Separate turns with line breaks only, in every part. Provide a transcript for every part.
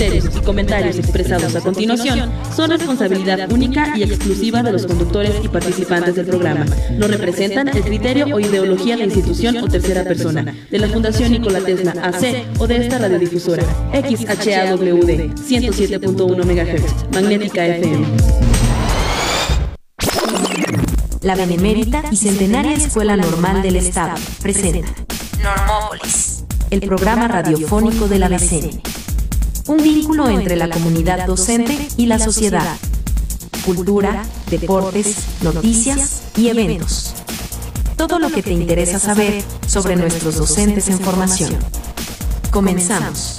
criterios y comentarios expresados a continuación son responsabilidad única y exclusiva de los conductores y participantes del programa. No representan el criterio o ideología de la institución o tercera persona, de la Fundación Nikola Tesla AC o de esta radiodifusora XHAWD 107.1 MHz, Magnética FM.
La Benemérita y Centenaria Escuela Normal del Estado presenta Normópolis, el programa radiofónico de la BCN. Un vínculo entre la comunidad docente y la sociedad. Cultura, deportes, noticias y eventos. Todo lo que te interesa saber sobre nuestros docentes en formación. Comenzamos.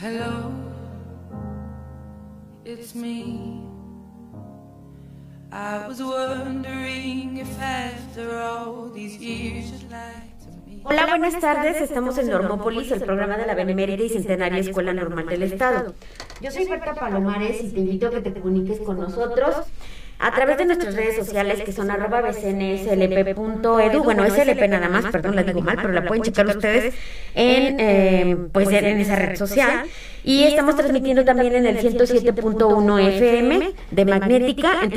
Hello, it's me.
Hola, buenas tardes. Estamos en Normópolis, el programa de la Benemérita y Centenaria Escuela Normal del Estado. Yo soy Berta Palomares y te invito a que te comuniques con nosotros a través de nuestras redes sociales que son arroba bcnslp.edu, bueno, slp nada más, perdón, la digo mal, pero la pueden checar ustedes en, eh, pues, en esa red social. Y estamos transmitiendo también en el 107.1 FM de Magnética, en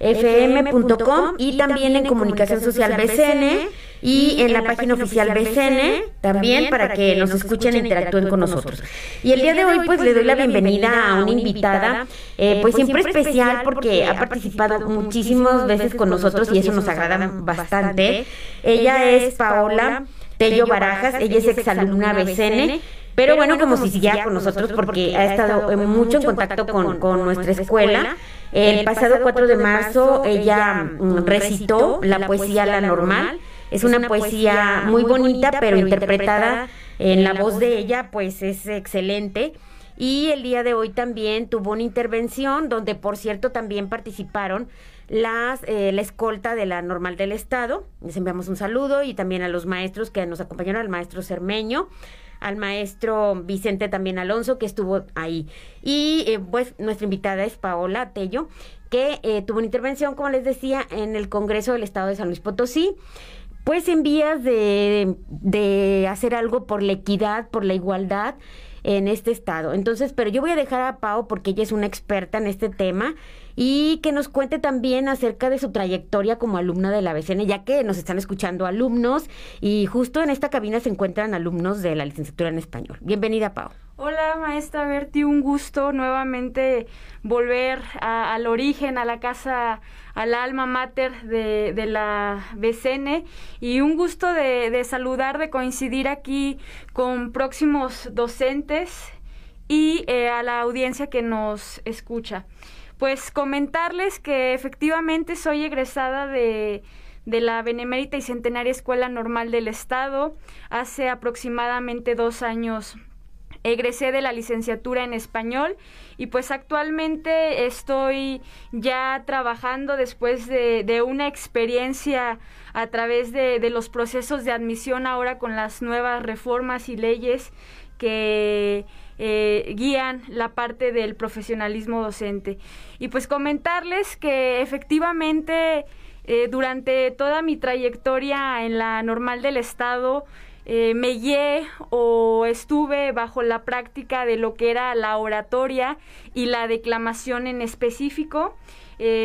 www.magnéticafm.com y también en Comunicación Social BCN y en la página oficial BCN también para que nos escuchen e interactúen con nosotros. Y el día de hoy pues le doy la bienvenida a una invitada eh, pues siempre especial porque ha participado muchísimas veces con nosotros y eso nos agrada bastante. Ella es Paola Tello Barajas, ella es exalumna BCN. Pero bueno, como si siguiera con nosotros porque ha estado mucho en contacto con, con nuestra escuela. El pasado 4 de marzo ella mm, recitó la poesía La Normal es una poesía muy bonita, pero interpretada en la voz de ella, pues es excelente. Y el día de hoy también tuvo una intervención donde, por cierto, también participaron las eh, la escolta de la normal del estado. Les enviamos un saludo y también a los maestros que nos acompañaron, al maestro Cermeño, al maestro Vicente también Alonso que estuvo ahí. Y eh, pues nuestra invitada es Paola Tello, que eh, tuvo una intervención, como les decía, en el Congreso del Estado de San Luis Potosí pues en vías de, de hacer algo por la equidad, por la igualdad en este estado. Entonces, pero yo voy a dejar a Pau porque ella es una experta en este tema y que nos cuente también acerca de su trayectoria como alumna de la BCN, ya que nos están escuchando alumnos y justo en esta cabina se encuentran alumnos de la licenciatura en español. Bienvenida, Pau.
Hola, maestra Berti, un gusto nuevamente volver al origen, a la casa, al alma mater de, de la BCN y un gusto de, de, saludar, de coincidir aquí con próximos docentes y eh, a la audiencia que nos escucha. Pues comentarles que efectivamente soy egresada de de la Benemérita y Centenaria Escuela Normal del Estado. Hace aproximadamente dos años egresé de la licenciatura en español y pues actualmente estoy ya trabajando después de, una experiencia a través de, los procesos de admisión ahora con las nuevas reformas y leyes que eh, guían la parte del profesionalismo docente. Y pues comentarles que efectivamente eh, durante toda mi trayectoria en la normal del Estado, eh, me guié o estuve bajo la práctica de lo que era la oratoria y la declamación en específico.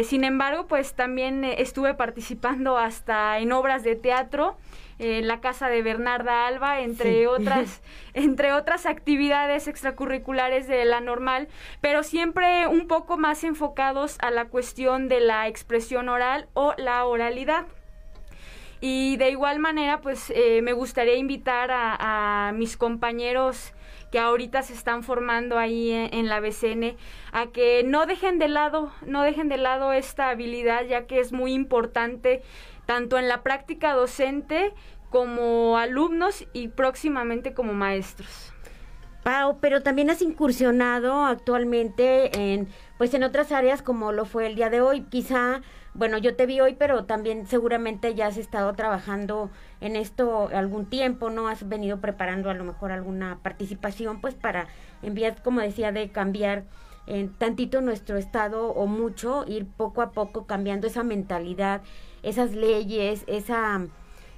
Sin embargo, pues también estuve participando hasta en obras de teatro, en la casa de Bernarda Alba, entre otras, entre otras actividades extracurriculares de la normal, pero siempre un poco más enfocados a la cuestión de la expresión oral o la oralidad. Y de igual manera, pues eh, me gustaría invitar a, mis compañeros que ahorita se están formando ahí en, la BCN a que no dejen de lado, no dejen de lado esta habilidad, ya que es muy importante tanto en la práctica docente como alumnos y próximamente como maestros.
Pau, pero también has incursionado actualmente en, pues en otras áreas como lo fue el día de hoy, quizá bueno, yo te vi hoy, pero también seguramente ya has estado trabajando en esto algún tiempo, ¿no? Has venido preparando a lo mejor alguna participación, pues para enviar, como decía, de cambiar en tantito nuestro estado o mucho, ir poco a poco cambiando esa mentalidad, esas leyes, esa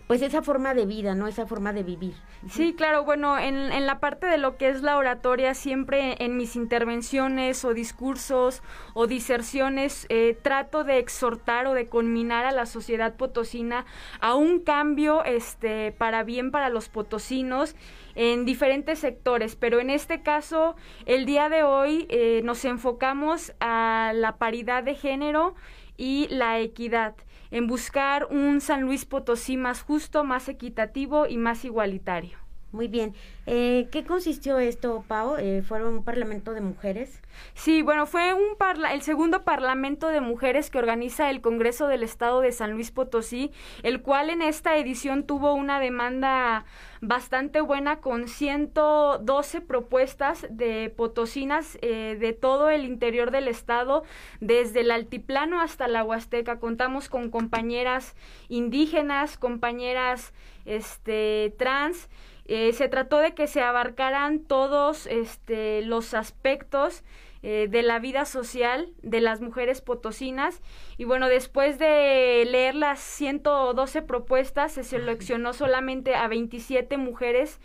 pues esa forma de vida, ¿no? Esa forma de vivir.
Sí, claro, bueno, en, en, la parte de lo que es la oratoria, siempre en mis intervenciones o discursos o diserciones, eh, trato de exhortar o de conminar a la sociedad potosina a un cambio este, para bien para los potosinos en diferentes sectores, pero en este caso, el día de hoy eh, nos enfocamos a la paridad de género y la equidad en buscar un San Luis Potosí más justo, más equitativo y más igualitario.
Muy bien. Eh, ¿Qué consistió esto, Pau? Eh, ¿Fueron un parlamento de mujeres?
Sí, bueno, fue un el segundo parlamento de mujeres que organiza el Congreso del Estado de San Luis Potosí, el cual en esta edición tuvo una demanda bastante buena con 112 propuestas de potosinas eh, de todo el interior del estado, desde el altiplano hasta la Huasteca. Contamos con compañeras indígenas, compañeras este, trans eh, se trató de que se abarcaran todos este, los aspectos eh, de la vida social de las mujeres potosinas. Y bueno, después de leer las 112 propuestas, se seleccionó solamente a 27 mujeres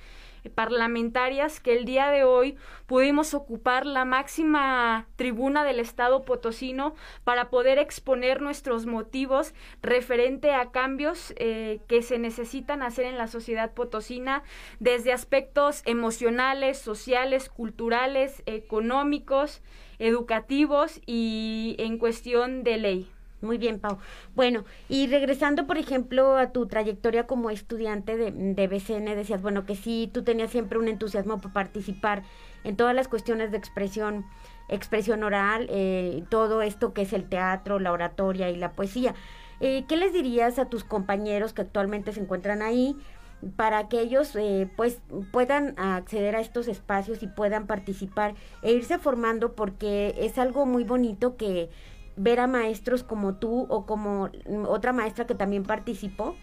parlamentarias que el día de hoy pudimos ocupar la máxima tribuna del Estado potosino para poder exponer nuestros motivos referente a cambios eh, que se necesitan hacer en la sociedad potosina desde aspectos emocionales, sociales, culturales, económicos, educativos y en cuestión de ley.
Muy bien, Pau. Bueno, y regresando, por ejemplo, a tu trayectoria como estudiante de, de BCN, decías, bueno, que sí, tú tenías siempre un entusiasmo por participar en todas las cuestiones de expresión, expresión oral, eh, todo esto que es el teatro, la oratoria y la poesía. Eh, ¿Qué les dirías a tus compañeros que actualmente se encuentran ahí? para que ellos eh, pues puedan acceder a estos espacios y puedan participar e irse formando porque es algo muy bonito que ver a maestros como tú o como otra maestra que también participó.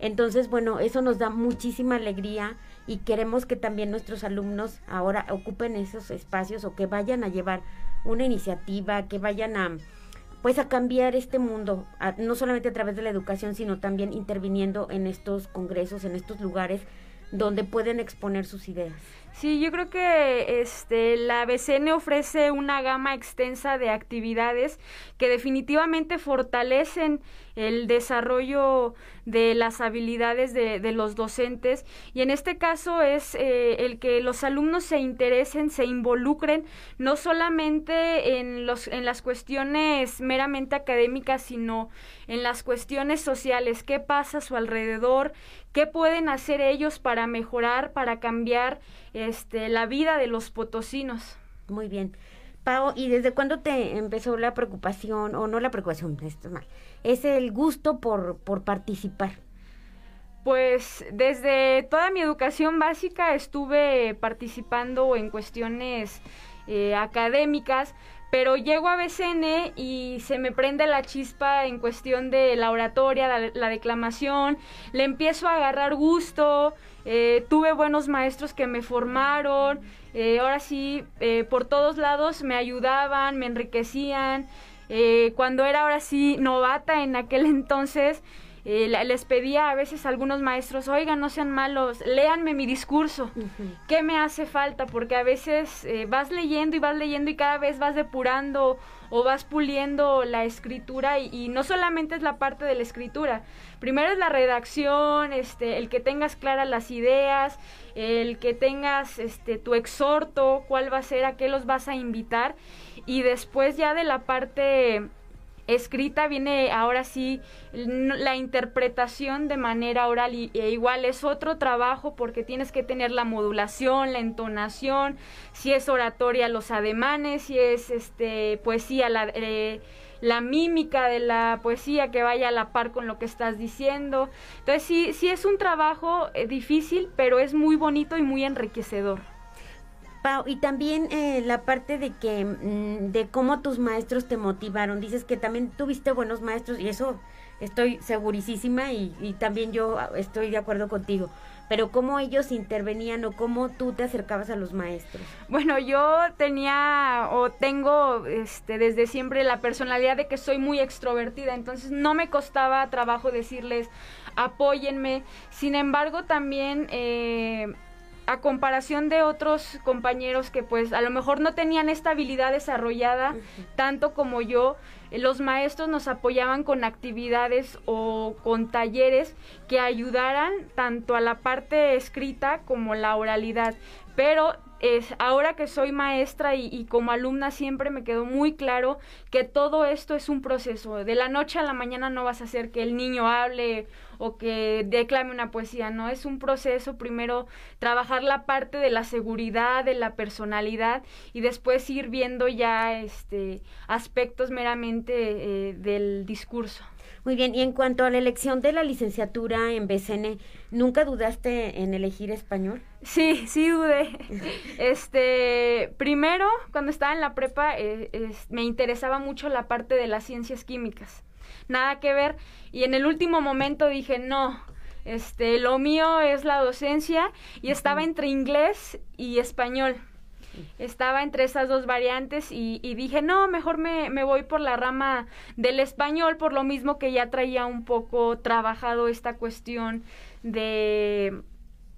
Entonces, bueno, eso nos da muchísima alegría y queremos que también nuestros alumnos ahora ocupen esos espacios o que vayan a llevar una iniciativa, que vayan a pues a cambiar este mundo, no solamente a través de la educación, sino también interviniendo en estos congresos, en estos lugares donde pueden exponer sus ideas.
Sí, yo creo que este la BCN ofrece una gama extensa de actividades que definitivamente fortalecen el desarrollo de las habilidades de, de los docentes y en este caso es eh, el que los alumnos se interesen, se involucren no solamente en los en las cuestiones meramente académicas, sino en las cuestiones sociales, qué pasa a su alrededor, qué pueden hacer ellos para mejorar, para cambiar este, la vida de los potosinos.
Muy bien. Pau, ¿y desde cuándo te empezó la preocupación, o no la preocupación, esto es mal, es el gusto por, por participar?
Pues desde toda mi educación básica estuve participando en cuestiones eh, académicas, pero llego a BCN y se me prende la chispa en cuestión de la oratoria, la, declamación, le empiezo a agarrar gusto, eh, tuve buenos maestros que me formaron, eh, ahora sí, por todos lados me ayudaban, me enriquecían, cuando era ahora sí novata en aquel entonces, eh, les pedía a veces a algunos maestros, oigan, no sean malos, léanme mi discurso, ¿qué me hace falta? Porque a veces eh, vas leyendo y vas leyendo y cada vez vas depurando o vas puliendo la escritura y, no solamente es la parte de la escritura, primero es la redacción, este, el que tengas claras las ideas, el que tengas este, tu exhorto, cuál va a ser, a qué los vas a invitar. Y después ya de la parte escrita viene ahora sí la interpretación de manera oral y, e igual es otro trabajo porque tienes que tener la modulación, la entonación, si es oratoria los ademanes, si es este poesía la, eh, la mímica de la poesía que vaya a la par con lo que estás diciendo. Entonces sí, sí es un trabajo eh, difícil, pero es muy bonito y muy enriquecedor.
Pau, y también eh, la parte de que, mm, de cómo tus maestros te motivaron. Dices que también tuviste buenos maestros y eso estoy segurísima y, y también yo estoy de acuerdo contigo. Pero cómo ellos intervenían o cómo tú te acercabas a los maestros.
Bueno, yo tenía o tengo este, desde siempre la personalidad de que soy muy extrovertida, entonces no me costaba trabajo decirles apóyenme. Sin embargo, también... Eh, a comparación de otros compañeros que pues a lo mejor no tenían esta habilidad desarrollada tanto como yo, los maestros nos apoyaban con actividades o con talleres que ayudaran tanto a la parte escrita como la oralidad. Pero es, ahora que soy maestra y, como alumna siempre me quedó muy claro que todo esto es un proceso. De la noche a la mañana no vas a hacer que el niño hable o que declame una poesía, no, es un proceso, primero trabajar la parte de la seguridad, de la personalidad y después ir viendo ya este aspectos meramente eh, del discurso.
Muy bien, y en cuanto a la elección de la licenciatura en BCN, ¿nunca dudaste en elegir español?
Sí, sí dudé. Este, primero, cuando estaba en la prepa, eh, me interesaba mucho la parte de las ciencias químicas. Nada que ver. Y en el último momento dije, no, este, lo mío es la docencia y estaba entre inglés y español. Estaba entre esas dos variantes y, dije, no, mejor me, me, voy por la rama del español, por lo mismo que ya traía un poco trabajado esta cuestión de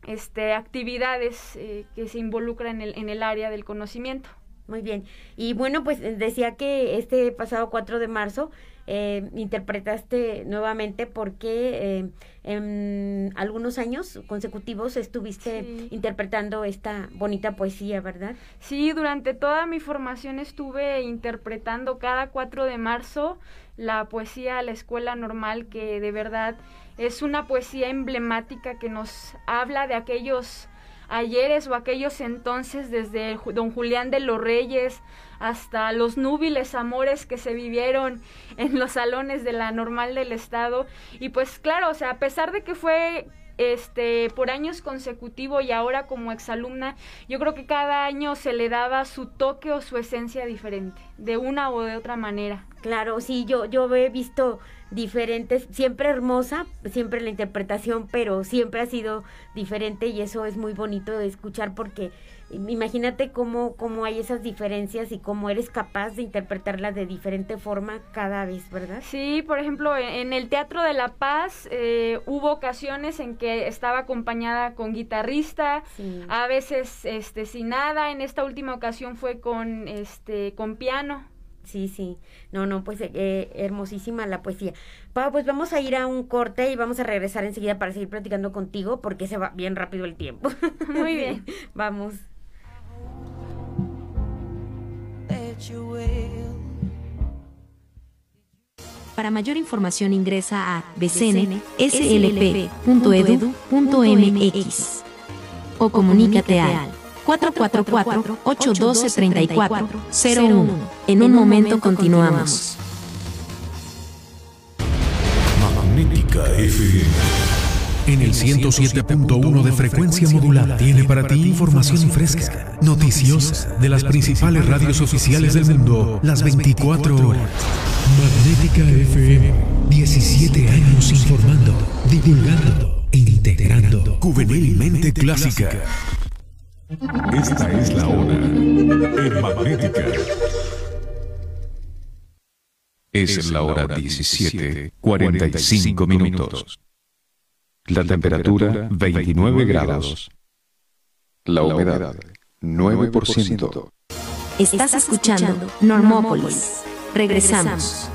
este, actividades eh, que se involucran en el, en el área del conocimiento.
Muy bien. Y bueno, pues decía que este pasado 4 de marzo eh, interpretaste nuevamente porque eh, en algunos años consecutivos estuviste interpretando esta bonita poesía, ¿verdad?
Sí, durante toda mi formación estuve interpretando cada 4 de marzo la poesía a la escuela normal que de verdad es una poesía emblemática que nos habla de aquellos ayeres o aquellos entonces, desde don Julián de los Reyes hasta los núbiles amores que se vivieron en los salones de la normal del Estado. Y pues claro, o sea, a pesar de que fue este por años consecutivos y ahora como exalumna, yo creo que cada año se le daba su toque o su esencia diferente, de una o de otra manera.
Claro, sí, yo, yo he visto diferentes, siempre hermosa, siempre la interpretación, pero siempre ha sido diferente y eso es muy bonito de escuchar porque imagínate cómo, cómo hay esas diferencias y cómo eres capaz de interpretarlas de diferente forma cada vez, ¿verdad?
Sí, por ejemplo, en el Teatro de la Paz eh, hubo ocasiones en que estaba acompañada con guitarrista, a veces este sin nada, en esta última ocasión fue con este con piano.
Sí, sí. No, no, pues eh, hermosísima la poesía. Pau, pues vamos a ir a un corte y vamos a regresar enseguida para seguir platicando contigo porque se va bien rápido el tiempo.
Muy bien.
vamos.
Para mayor información ingresa a bcnslp.edu.mx o comunícate al 444-812-3401. En un momento continuamos.
Magnética FM. En el 107.1 de frecuencia modulada tiene para ti información fresca, noticiosa, de las principales radios oficiales del mundo, las 24 horas. Magnética FM, 17 años informando, divulgando e integrando. Juvenilmente clásica. Esta es la hora en Magnética. Es la hora 17, 45 minutos. La temperatura 29 grados. La humedad 9%.
Estás escuchando Normópolis. Regresamos.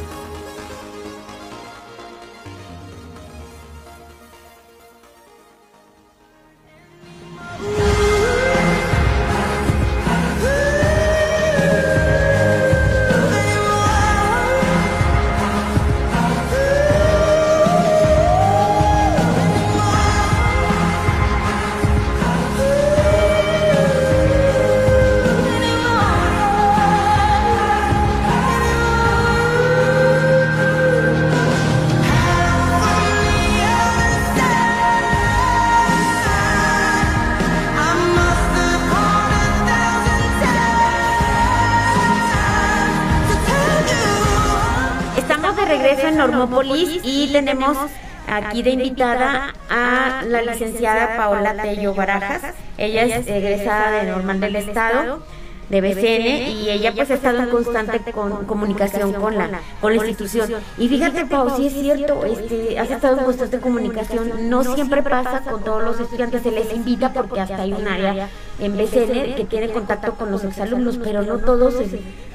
Tenemos aquí de invitada a la licenciada Paola Tello Barajas. Ella es egresada de Normal del Estado de BCN y ella pues ha estado en constante con, comunicación con la con la institución. Y fíjate, Pau, sí es cierto, este, has estado en constante comunicación. No siempre pasa con todos los estudiantes, se les invita porque hasta hay un área en BCN que tiene contacto con los exalumnos, pero no todos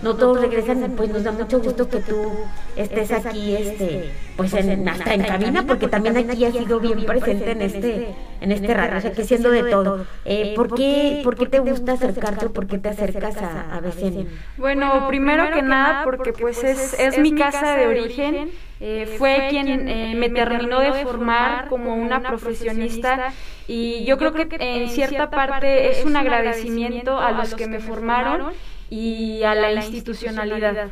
no todos regresan, pues nos da mucho gusto que tú estés aquí este pues en, hasta en cabina porque también aquí has sido bien presente en este en este radio, o sea que siendo de todo. Eh, ¿por, qué, ¿Por qué te gusta acercarte o por qué te acercas a, a BCN?
Bueno, primero que nada porque pues es, es mi casa de origen. Eh, fue quien eh, me terminó de formar como una profesionista y yo creo que en cierta parte es un agradecimiento a los que me formaron y a la institucionalidad.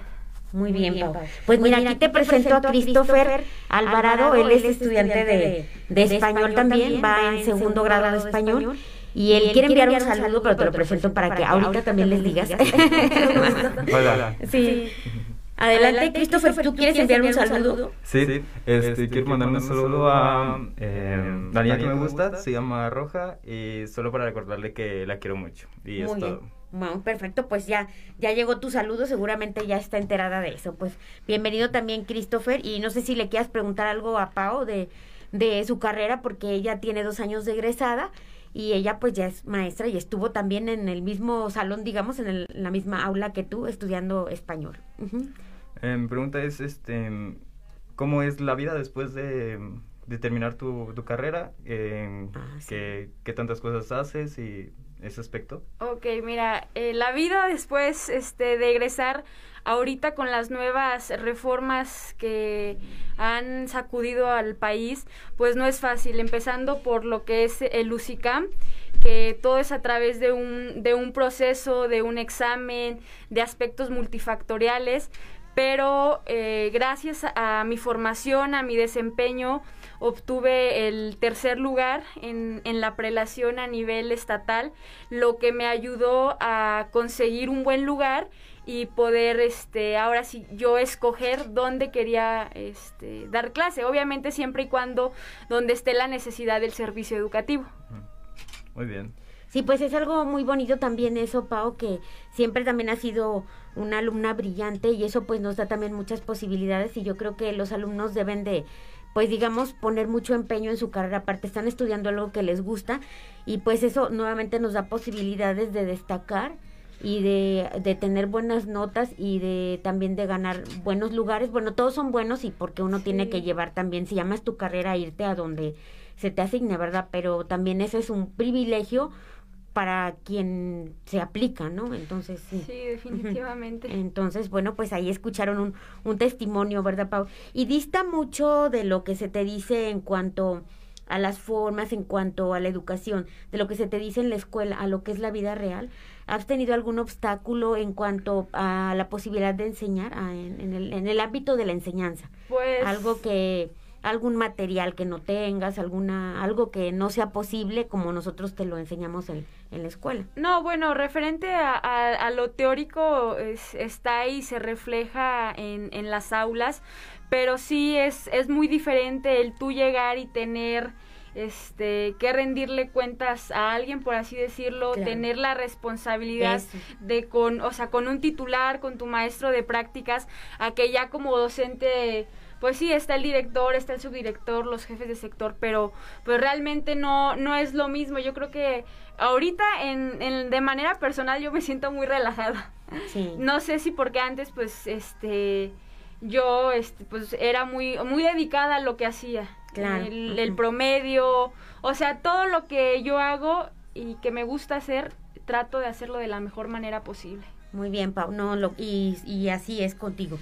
Muy bien, Pau. Pues mira, aquí te presento a Christopher Alvarado, él es estudiante de, de español también, va en segundo grado de español. Y él quiere enviar un saludo, pero te lo presento para que ahorita también les digas.
Hola.
Sí. Adelante, Christopher, ¿tú quieres enviar un saludo?
Sí, este, quiero mandar un saludo a eh, la niña que me gusta, se llama Roja, y solo para recordarle que la quiero mucho. Y es todo.
Bueno, perfecto, pues ya, ya llegó tu saludo, seguramente ya está enterada de eso. Pues bienvenido también, Christopher, y no sé si le quieras preguntar algo a Pau de, de su carrera, porque ella tiene dos años de egresada y ella pues ya es maestra y estuvo también en el mismo salón, digamos, en, el, en la misma aula que tú, estudiando español.
Eh, mi pregunta es, este, ¿cómo es la vida después de, de terminar tu, tu carrera? Eh,
Ah, sí.
¿qué, qué tantas cosas haces y ese aspecto?
Ok, mira, eh, la vida después este, de egresar, ahorita con las nuevas reformas que han sacudido al país, pues no es fácil, empezando por lo que es el UCICAM, que todo es a través de un, de un proceso, de un examen, de aspectos multifactoriales, pero eh, gracias a mi formación, a mi desempeño, obtuve el tercer lugar en, en la prelación a nivel estatal, lo que me ayudó a conseguir un buen lugar y poder este ahora sí yo escoger dónde quería este dar clase obviamente siempre y cuando donde esté la necesidad del servicio educativo
Muy bien.
Sí, pues es algo muy bonito también eso, Pau, que siempre también ha sido una alumna brillante y eso pues nos da también muchas posibilidades y yo creo que los alumnos deben de pues digamos poner mucho empeño en su carrera, aparte están estudiando algo que les gusta y pues eso nuevamente nos da posibilidades de destacar y de, de tener buenas notas y de también de ganar buenos lugares. Bueno, todos son buenos y porque uno tiene que llevar también, si llamas tu carrera, irte a donde se te asigne, ¿verdad? Pero también ese es un privilegio para quien se aplica, ¿no? Entonces, sí.
sí definitivamente
Entonces, bueno, pues ahí escucharon un, un testimonio, ¿verdad, Pau? Y dista mucho de lo que se te dice en cuanto a las formas, en cuanto a la educación, de lo que se te dice en la escuela, a lo que es la vida real. ¿Has tenido algún obstáculo en cuanto a la posibilidad de enseñar a- en, en el, en el ámbito de la enseñanza?
pues
Algo que algún material que no tengas, alguna algo que no sea posible como nosotros te lo enseñamos en, en la escuela.
No, bueno, referente a, a- a lo teórico es- está ahí, se refleja en, en las aulas, pero sí es, es muy diferente el tú llegar y tener este que rendirle cuentas a alguien por así decirlo
Claro.
tener la responsabilidad
Eso.
de con o sea con un titular con tu maestro de prácticas a que ya como docente pues sí está el director está el subdirector los jefes de sector pero pues realmente no no es lo mismo yo creo que ahorita en, en- de manera personal yo me siento muy relajada
Sí.
no sé si porque antes pues este yo este pues era muy muy dedicada a lo que hacía
Claro.
el, promedio o sea todo lo que yo hago y que me gusta hacer trato de hacerlo de la mejor manera posible
Muy bien, Pau. No, lo, y, y así es contigo.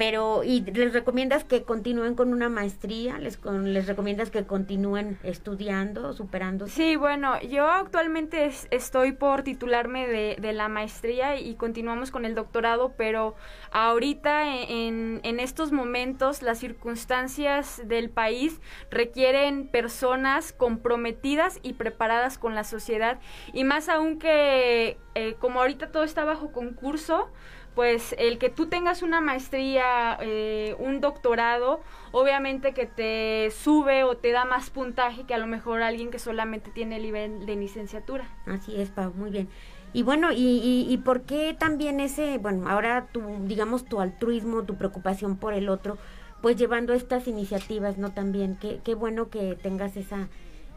Pero, ¿y les recomiendas que continúen con una maestría? ¿Les, con, les recomiendas que continúen estudiando, superándose?
Sí, bueno, yo actualmente es- estoy por titularme de, de la maestría y continuamos con el doctorado, pero ahorita en, en estos momentos las circunstancias del país requieren personas comprometidas y preparadas con la sociedad y más aún que eh, como ahorita todo está bajo concurso, pues el que tú tengas una maestría, eh, un doctorado, obviamente que te sube o te da más puntaje que a lo mejor alguien que solamente tiene el nivel de licenciatura.
Así es, Pau, muy bien. Y bueno, y, y, por qué también ese, bueno, ahora tu, digamos, tu altruismo, tu preocupación por el otro, pues llevando estas iniciativas, ¿no? También, qué, qué bueno que tengas esa,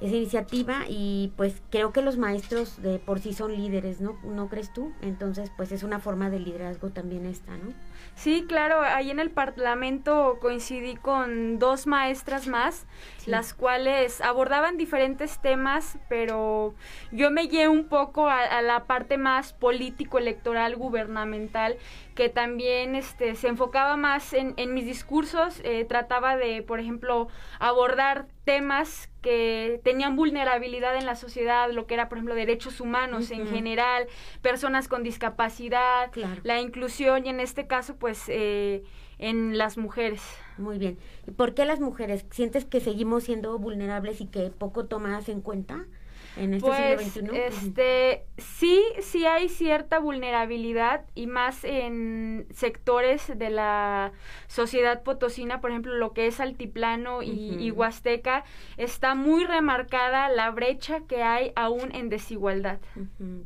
esa iniciativa y pues creo que los maestros de por sí son líderes, ¿no? ¿No crees tú? Entonces, pues es una forma de liderazgo también esta, ¿no?
Sí, claro, ahí en el Parlamento coincidí con dos maestras más, las cuales abordaban diferentes temas, pero yo me guié un poco a, la parte más político-electoral, gubernamental, que también este, se enfocaba más en, en mis discursos, eh, trataba de, por ejemplo, abordar temas que tenían vulnerabilidad en la sociedad, lo que era, por ejemplo, derechos humanos en general, personas con discapacidad, la inclusión y en este caso, pues, eh, en las mujeres.
Muy bien. ¿Y por qué las mujeres? ¿Sientes que seguimos siendo vulnerables y que poco tomadas en cuenta? En este
pues, Este, sí, sí hay cierta vulnerabilidad y más en sectores de la sociedad potosina, por ejemplo, lo que es altiplano y, huasteca, está muy remarcada la brecha que hay aún en desigualdad.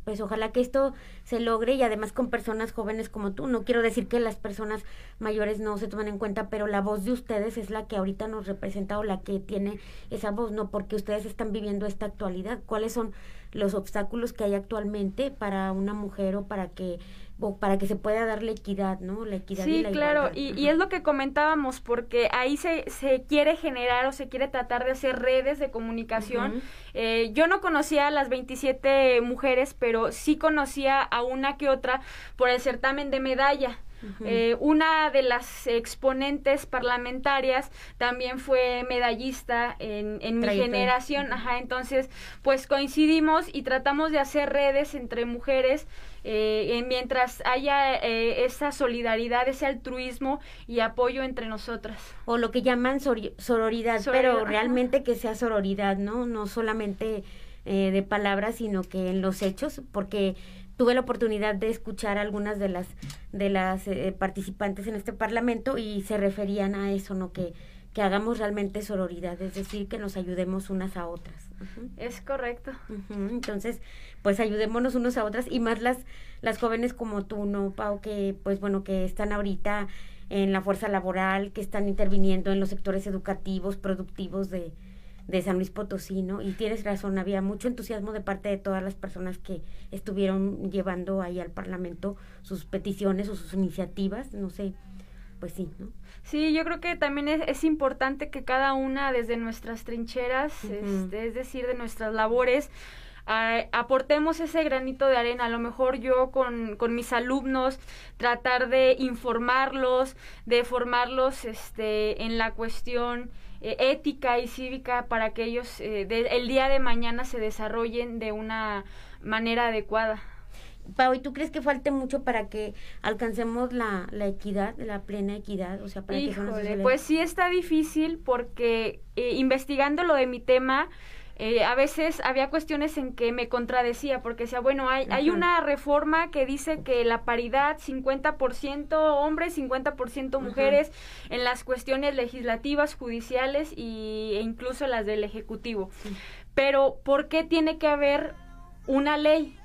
Pues ojalá que esto se logre y además con personas jóvenes como tú. No quiero decir que las personas mayores no se tomen en cuenta, pero la voz de ustedes es la que ahorita nos representa o la que tiene esa voz, no porque ustedes están viviendo esta actualidad cuáles son los obstáculos que hay actualmente para una mujer o para que o para que se pueda dar la equidad, ¿no? La equidad
sí,
y la
claro, y, y, es lo que comentábamos, porque ahí se, se quiere generar o se quiere tratar de hacer redes de comunicación. eh, yo no conocía a las 27 mujeres, pero sí conocía a una que otra por el certamen de medalla. Eh, una de las exponentes parlamentarias también fue medallista en, en mi generación, ajá, entonces pues coincidimos y tratamos de hacer redes entre mujeres eh, mientras haya eh, esa solidaridad, ese altruismo y apoyo entre nosotras.
O lo que llaman sororidad, pero realmente que sea sororidad, ¿no? No solamente eh, de palabras, sino que en los hechos, porque tuve la oportunidad de escuchar algunas de las de las eh, participantes en este parlamento y se referían a eso, ¿no? Que, que hagamos realmente sororidad, es decir, que nos ayudemos unas a otras.
Es correcto.
Entonces, pues ayudémonos unos a otras y más las las jóvenes como tú, ¿no, Pau? Que, pues bueno, que están ahorita en la fuerza laboral, que están interviniendo en los sectores educativos, productivos de, de San Luis Potosí, ¿no? Y tienes razón, había mucho entusiasmo de parte de todas las personas que estuvieron llevando ahí al Parlamento sus peticiones o sus iniciativas, no sé, pues sí, ¿no?
Sí, yo creo que también es, importante que cada una desde nuestras trincheras, este, es decir, de nuestras labores, aportemos ese granito de arena. A lo mejor yo con, con, mis alumnos tratar de informarlos, de formarlos este, en la cuestión eh, ética y cívica para que ellos eh, el día de mañana se desarrollen de una manera adecuada.
Pau, ¿y tú crees que falte mucho para que alcancemos la, la equidad, la plena equidad? O sea, para
Híjole, pues sí está difícil porque eh, investigando lo de mi tema, eh, a veces había cuestiones en que me contradecía porque decía, bueno, hay, hay una reforma que dice que la paridad 50% hombres, 50% mujeres en las cuestiones legislativas, judiciales y, e incluso las del Ejecutivo. Pero, ¿por qué tiene que haber una ley?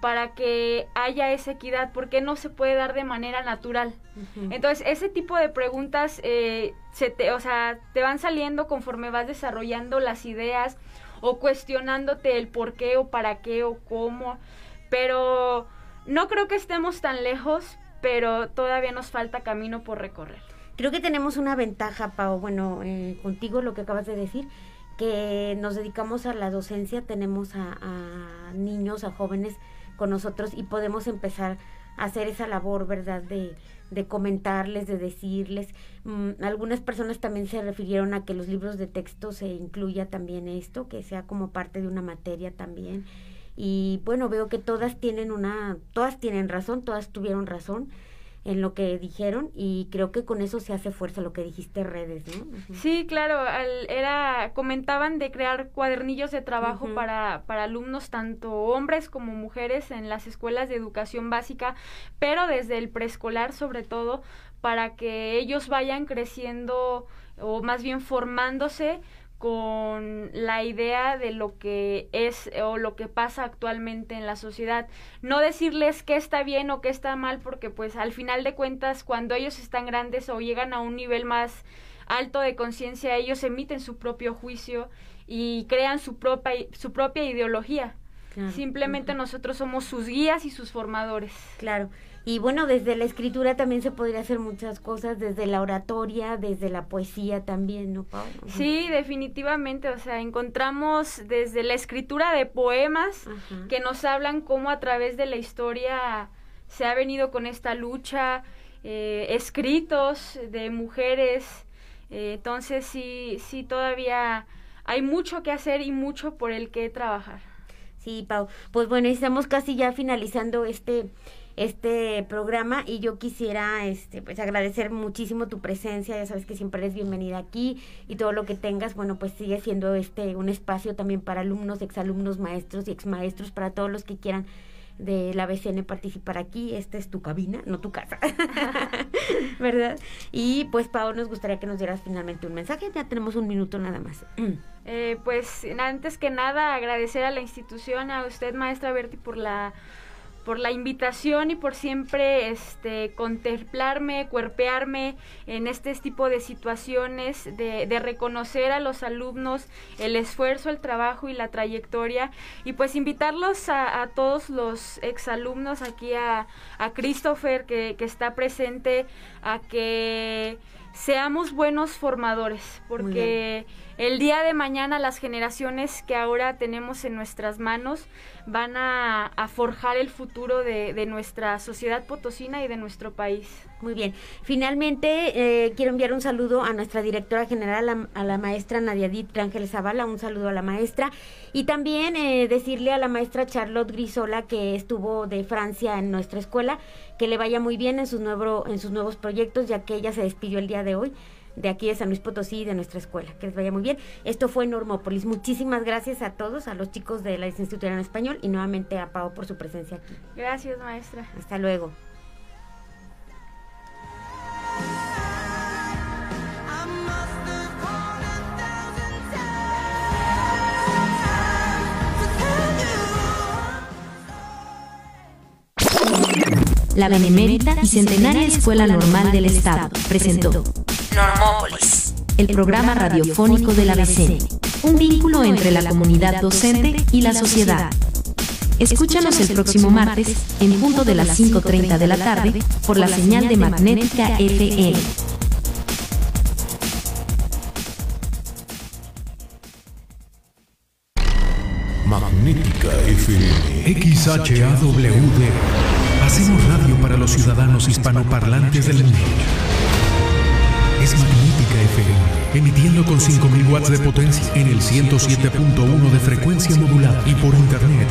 Para que haya esa equidad, ¿por qué no se puede dar de manera natural? Entonces, ese tipo de preguntas eh, se te, o sea, te van saliendo conforme vas desarrollando las ideas o cuestionándote el por qué o para qué o cómo, pero no creo que estemos tan lejos, pero todavía nos falta camino por recorrer.
Creo que tenemos una ventaja, Pau, bueno, eh, contigo lo que acabas de decir, que nos dedicamos a la docencia, tenemos a, niños, a jóvenes con nosotros y podemos empezar a hacer esa labor, ¿verdad? De, de comentarles, de decirles. Mm, algunas personas también se refirieron a que los libros de texto se incluya también esto, que sea como parte de una materia también. Y bueno, veo que todas tienen una, todas tienen razón, todas tuvieron razón en lo que dijeron y creo que con eso se hace fuerza lo que dijiste redes, ¿no?
Sí, claro, al- era comentaban de crear cuadernillos de trabajo para, para alumnos tanto hombres como mujeres en las escuelas de educación básica, pero desde el preescolar sobre todo para que ellos vayan creciendo o más bien formándose con la idea de lo que es o lo que pasa actualmente en la sociedad. No decirles qué está bien o qué está mal, porque pues al final de cuentas cuando ellos están grandes o llegan a un nivel más alto de conciencia, ellos emiten su propio juicio y crean su propia, su propia ideología.
Claro.
Simplemente nosotros somos sus guías y sus formadores.
Claro. Y bueno, desde la escritura también se podría hacer muchas cosas, desde la oratoria, desde la poesía también, ¿no, Pau? Ujú.
Sí, definitivamente, o sea, encontramos desde la escritura de poemas que nos hablan cómo a través de la historia se ha venido con esta lucha, eh, escritos de mujeres, eh, entonces sí, sí todavía hay mucho que hacer y mucho por el que trabajar.
Sí, Pau. Pues bueno, estamos casi ya finalizando este este programa y yo quisiera este pues agradecer muchísimo tu presencia, ya sabes que siempre eres bienvenida aquí y todo lo que tengas, bueno, pues sigue siendo este un espacio también para alumnos, exalumnos, maestros y exmaestros para todos los que quieran de la BCN participar aquí, esta es tu cabina, no tu casa, ¿verdad? Y pues Pau, nos gustaría que nos dieras finalmente un mensaje, ya tenemos un minuto nada más.
Eh, pues antes que nada agradecer a la institución, a usted maestra Berti por la por la invitación y por siempre este contemplarme, cuerpearme en este tipo de situaciones, de, de reconocer a los alumnos el esfuerzo, el trabajo y la trayectoria. Y pues invitarlos a, a todos los exalumnos aquí a, a Christopher que, que está presente a que seamos buenos formadores porque el día de mañana las generaciones que ahora tenemos en nuestras manos van a, forjar el futuro de, nuestra sociedad potosina y de nuestro país.
Muy bien. Finalmente, eh, quiero enviar un saludo a nuestra directora general, a, la maestra Nadiadit Rangel Zavala, un saludo a la maestra. Y también eh, decirle a la maestra Charlotte Grisola, que estuvo de Francia en nuestra escuela, que le vaya muy bien en sus, en sus nuevos proyectos, ya que ella se despidió el día de hoy de aquí de San Luis Potosí y de nuestra escuela. Que les vaya muy bien. Esto fue Normópolis. Muchísimas gracias a todos, a los chicos de la licenciatura en español y nuevamente a Pau por su presencia aquí.
Gracias, maestra.
Hasta luego.
La Benemérita y Centenaria Escuela Normal del Estado presentó el programa radiofónico de la BCN, un vínculo entre la comunidad docente y la sociedad. Escúchanos el próximo martes, en punto de las 5.30 de la tarde, por la señal de Magnética FM.
Magnética FM. XHAWD. Hacemos radio para los ciudadanos hispanoparlantes del mundo. Es FM, emitiendo con 5.000 watts de potencia en el 107.1 de frecuencia modulada y por internet.